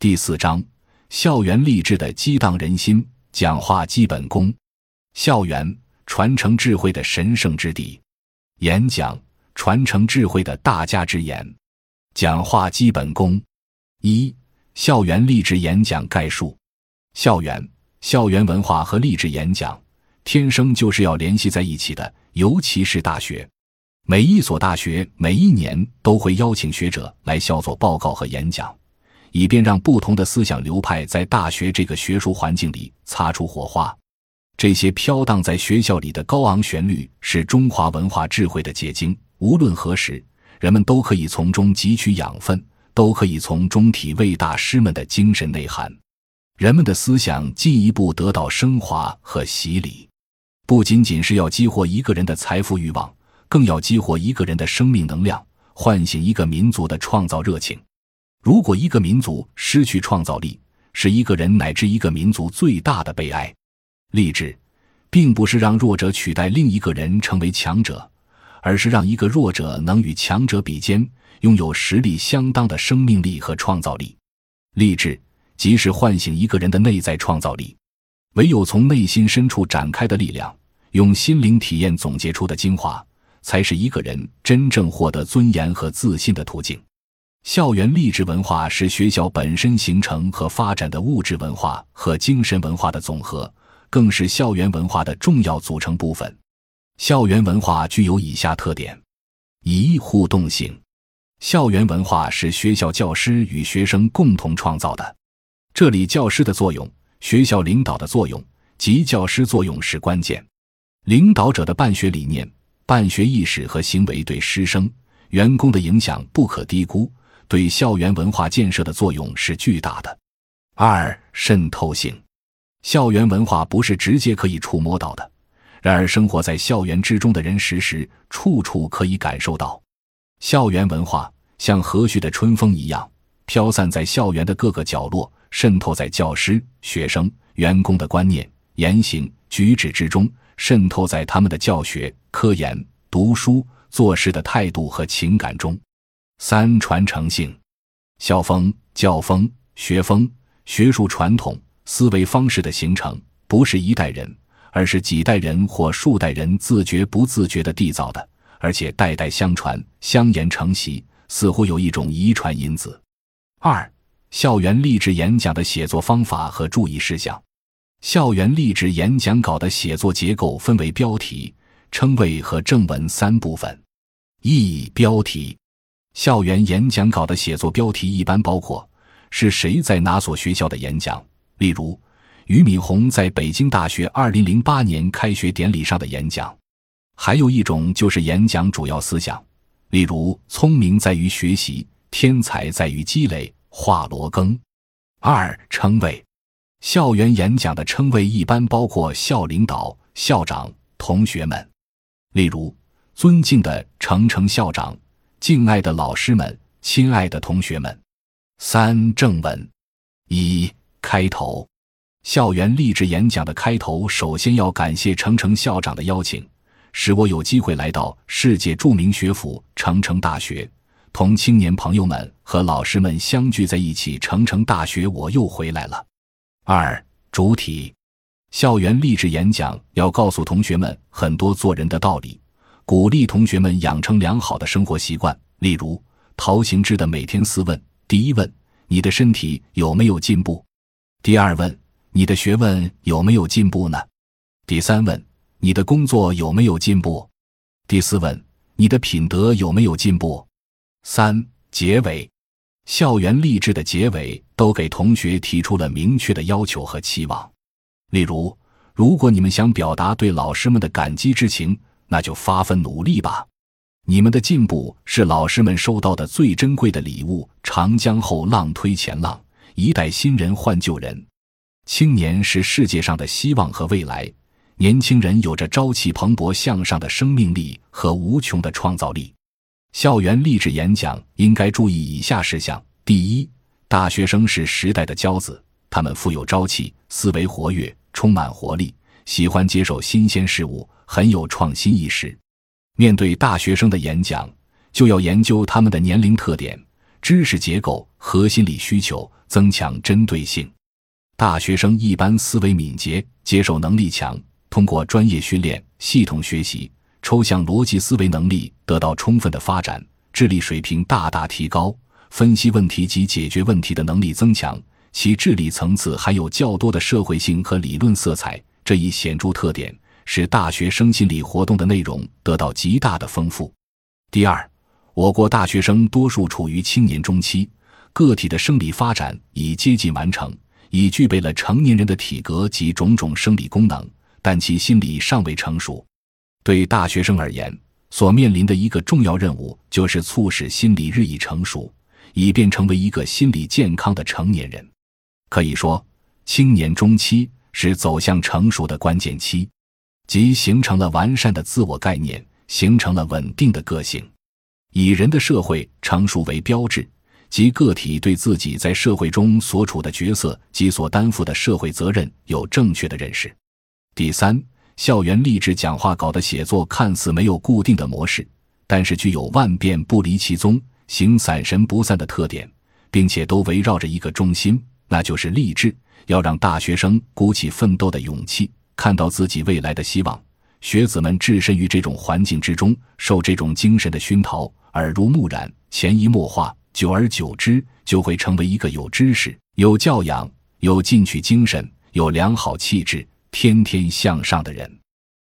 第四章：校园励志的激荡人心讲话基本功。校园传承智慧的神圣之地。演讲传承智慧的大家之言。讲话基本功。一、校园励志演讲概述。校园、校园文化和励志演讲，天生就是要联系在一起的，尤其是大学。每一所大学每一年都会邀请学者来校做报告和演讲，以便让不同的思想流派在大学这个学术环境里擦出火花。这些飘荡在学校里的高昂旋律是中华文化智慧的结晶，无论何时，人们都可以从中汲取养分，都可以从中体味大师们的精神内涵。人们的思想进一步得到升华和洗礼，不仅仅是要激活一个人的财富欲望。更要激活一个人的生命能量，唤醒一个民族的创造热情。如果一个民族失去创造力，是一个人乃至一个民族最大的悲哀。励志，并不是让弱者取代另一个人成为强者，而是让一个弱者能与强者比肩，拥有实力相当的生命力和创造力。励志，即是唤醒一个人的内在创造力。唯有从内心深处展开的力量，用心灵体验总结出的精华。才是一个人真正获得尊严和自信的途径。校园励志文化是学校本身形成和发展的物质文化和精神文化的总和，更是校园文化的重要组成部分。校园文化具有以下特点：一、互动性。校园文化是学校教师与学生共同创造的，这里教师的作用、学校领导的作用及教师作用是关键。领导者的办学理念。办学意识和行为对师生、员工的影响不可低估，对校园文化建设的作用是巨大的。二、渗透性，校园文化不是直接可以触摸到的，然而生活在校园之中的人，时时处处可以感受到。校园文化像和煦的春风一样，飘散在校园的各个角落，渗透在教师、学生、员工的观念、言行举止之中。渗透在他们的教学、科研、读书、做事的态度和情感中。三、传承性，校风、教风、学风、学术传统、思维方式的形成，不是一代人，而是几代人或数代人自觉不自觉地缔造的，而且代代相传、相沿成习，似乎有一种遗传因子。二、校园励志演讲的写作方法和注意事项。校园励志演讲稿的写作结构分为标题、称谓和正文三部分。一、标题。校园演讲稿的写作标题一般包括是谁在哪所学校的演讲，例如俞敏洪在北京大学二零零八年开学典礼上的演讲。还有一种就是演讲主要思想，例如聪明在于学习，天才在于积累。华罗庚。二、称谓。校园演讲的称谓一般包括校领导、校长、同学们，例如尊敬的程程校长、敬爱的老师们、亲爱的同学们。三正文一开头，校园励志演讲的开头首先要感谢程程校长的邀请，使我有机会来到世界著名学府程程大学，同青年朋友们和老师们相聚在一起。程程大学，我又回来了。二主体，校园励志演讲要告诉同学们很多做人的道理，鼓励同学们养成良好的生活习惯。例如陶行知的每天四问：第一问，你的身体有没有进步？第二问，你的学问有没有进步呢？第三问，你的工作有没有进步？第四问，你的品德有没有进步？三结尾。校园励志的结尾都给同学提出了明确的要求和期望，例如，如果你们想表达对老师们的感激之情，那就发奋努力吧。你们的进步是老师们收到的最珍贵的礼物。长江后浪推前浪，一代新人换旧人。青年是世界上的希望和未来，年轻人有着朝气蓬勃向上的生命力和无穷的创造力。校园励志演讲应该注意以下事项：第一，大学生是时代的骄子，他们富有朝气，思维活跃，充满活力，喜欢接受新鲜事物，很有创新意识。面对大学生的演讲，就要研究他们的年龄特点，知识结构和心理需求，增强针对性。大学生一般思维敏捷，接受能力强，通过专业训练、系统学习，抽象逻辑思维能力得到充分的发展，智力水平大大提高，分析问题及解决问题的能力增强。其智力层次含有较多的社会性和理论色彩，这一显著特点使大学生心理活动的内容得到极大的丰富。第二，我国大学生多数处于青年中期，个体的生理发展已接近完成，已具备了成年人的体格及种种生理功能，但其心理尚未成熟。对大学生而言，所面临的一个重要任务就是促使心理日益成熟，以便成为一个心理健康的成年人。可以说，青年中期是走向成熟的关键期，即形成了完善的自我概念，形成了稳定的个性，以人的社会成熟为标志，即个体对自己在社会中所处的角色及所担负的社会责任有正确的认识。第三，校园励志讲话稿的写作看似没有固定的模式，但是具有万变不离其宗、形散神不散的特点，并且都围绕着一个中心。那就是励志，要让大学生鼓起奋斗的勇气，看到自己未来的希望。学子们置身于这种环境之中，受这种精神的熏陶，耳濡目染，潜移默化，久而久之，就会成为一个有知识、有教养、有进取精神、有良好气质、天天向上的人。